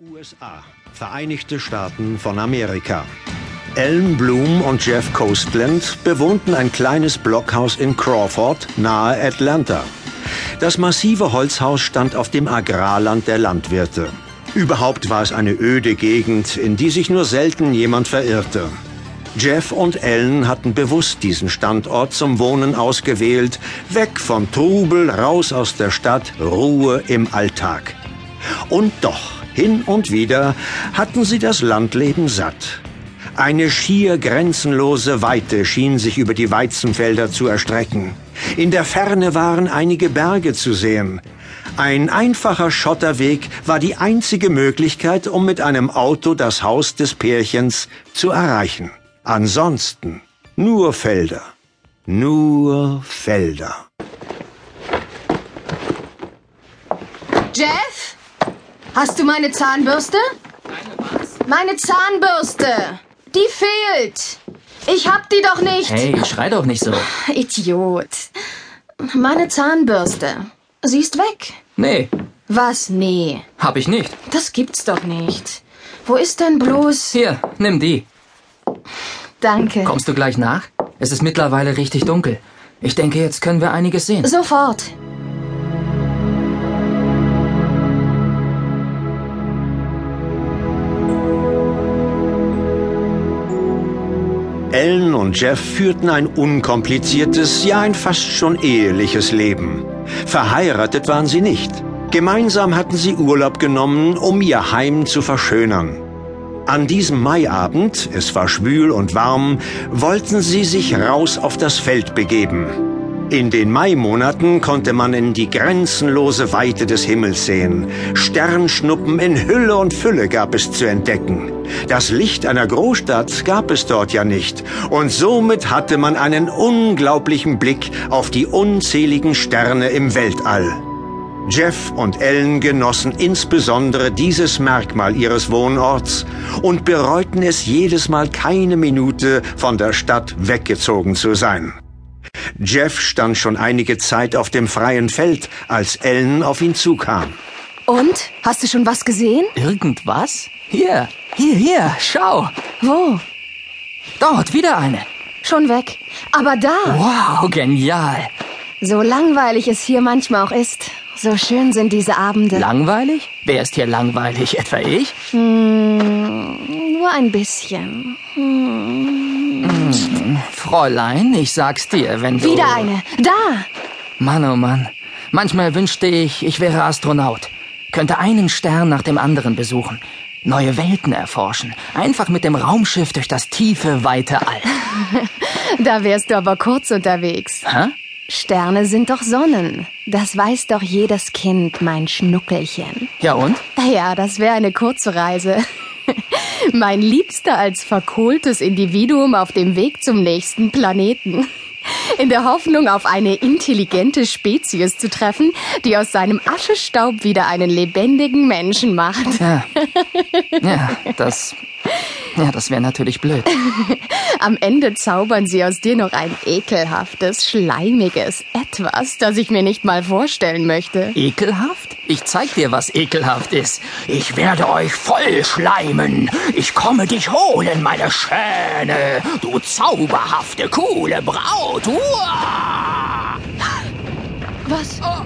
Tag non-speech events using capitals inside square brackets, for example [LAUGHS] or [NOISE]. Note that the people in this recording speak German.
USA, Vereinigte Staaten von Amerika. Ellen Bloom und Jeff Coastland bewohnten ein kleines Blockhaus in Crawford, nahe Atlanta. Das massive Holzhaus stand auf dem Agrarland der Landwirte. Überhaupt war es eine öde Gegend, in die sich nur selten jemand verirrte. Jeff und Ellen hatten bewusst diesen Standort zum Wohnen ausgewählt, weg vom Trubel, raus aus der Stadt, Ruhe im Alltag. Und doch, hin und wieder hatten sie das Landleben satt. Eine schier grenzenlose Weite schien sich über die Weizenfelder zu erstrecken. In der Ferne waren einige Berge zu sehen. Ein einfacher Schotterweg war die einzige Möglichkeit, um mit einem Auto das Haus des Pärchens zu erreichen. Ansonsten nur Felder. Nur Felder. Jeff? Hast du meine Zahnbürste? Meine Zahnbürste. Die fehlt. Ich hab die doch nicht. Hey, schrei doch nicht so. Idiot. Meine Zahnbürste. Sie ist weg. Nee, Was? Nee. hab ich nicht. Das gibt's doch nicht. Wo ist denn bloß... Hier, nimm die. Danke. Kommst du gleich nach? Es ist mittlerweile richtig dunkel. Ich denke, jetzt können wir einiges sehen. Sofort. Ellen und Jeff führten ein unkompliziertes, ja ein fast schon eheliches Leben. Verheiratet waren sie nicht. Gemeinsam hatten sie Urlaub genommen, um ihr Heim zu verschönern. An diesem Maiabend, es war schwül und warm, wollten sie sich raus auf das Feld begeben. In den Maimonaten konnte man in die grenzenlose Weite des Himmels sehen. Sternschnuppen in Hülle und Fülle gab es zu entdecken. Das Licht einer Großstadt gab es dort ja nicht, und somit hatte man einen unglaublichen Blick auf die unzähligen Sterne im Weltall. Jeff und Ellen genossen insbesondere dieses Merkmal ihres Wohnorts und bereuten es jedes Mal keine Minute von der Stadt weggezogen zu sein. Jeff stand schon einige Zeit auf dem freien Feld, als Ellen auf ihn zukam. Und? Hast du schon was gesehen? Irgendwas? Hier, hier, hier, schau. Wo? Dort, wieder eine. Schon weg. Aber da. Wow, genial. So langweilig es hier manchmal auch ist. So schön sind diese Abende. Langweilig? Wer ist hier langweilig? Etwa ich? Hm, nur ein bisschen. Fräulein, ich sag's dir, wenn du... Wieder eine. Da. Mann, oh Mann. Manchmal wünschte ich, ich wäre Astronaut. Könnte einen Stern nach dem anderen besuchen. Neue Welten erforschen. Einfach mit dem Raumschiff durch das tiefe, weite All. [LAUGHS] Da wärst du aber kurz unterwegs. Hä? Sterne sind doch Sonnen. Das weiß doch jedes Kind, mein Schnuckelchen. Ja und? Ja, das wäre eine kurze Reise. [LAUGHS] mein Liebster als verkohltes Individuum auf dem Weg zum nächsten Planeten. In der Hoffnung, auf eine intelligente Spezies zu treffen, die aus seinem Aschestaub wieder einen lebendigen Menschen macht. Ja. Ja, das... Ja, das wäre natürlich blöd. [LAUGHS] Am Ende zaubern sie aus dir noch ein ekelhaftes, schleimiges Etwas, das ich mir nicht mal vorstellen möchte. Ekelhaft? Ich zeig dir, was ekelhaft ist. Ich werde euch voll schleimen. Ich komme dich holen, meine Schöne. Du zauberhafte, coole Braut. Uah! Was? Oh,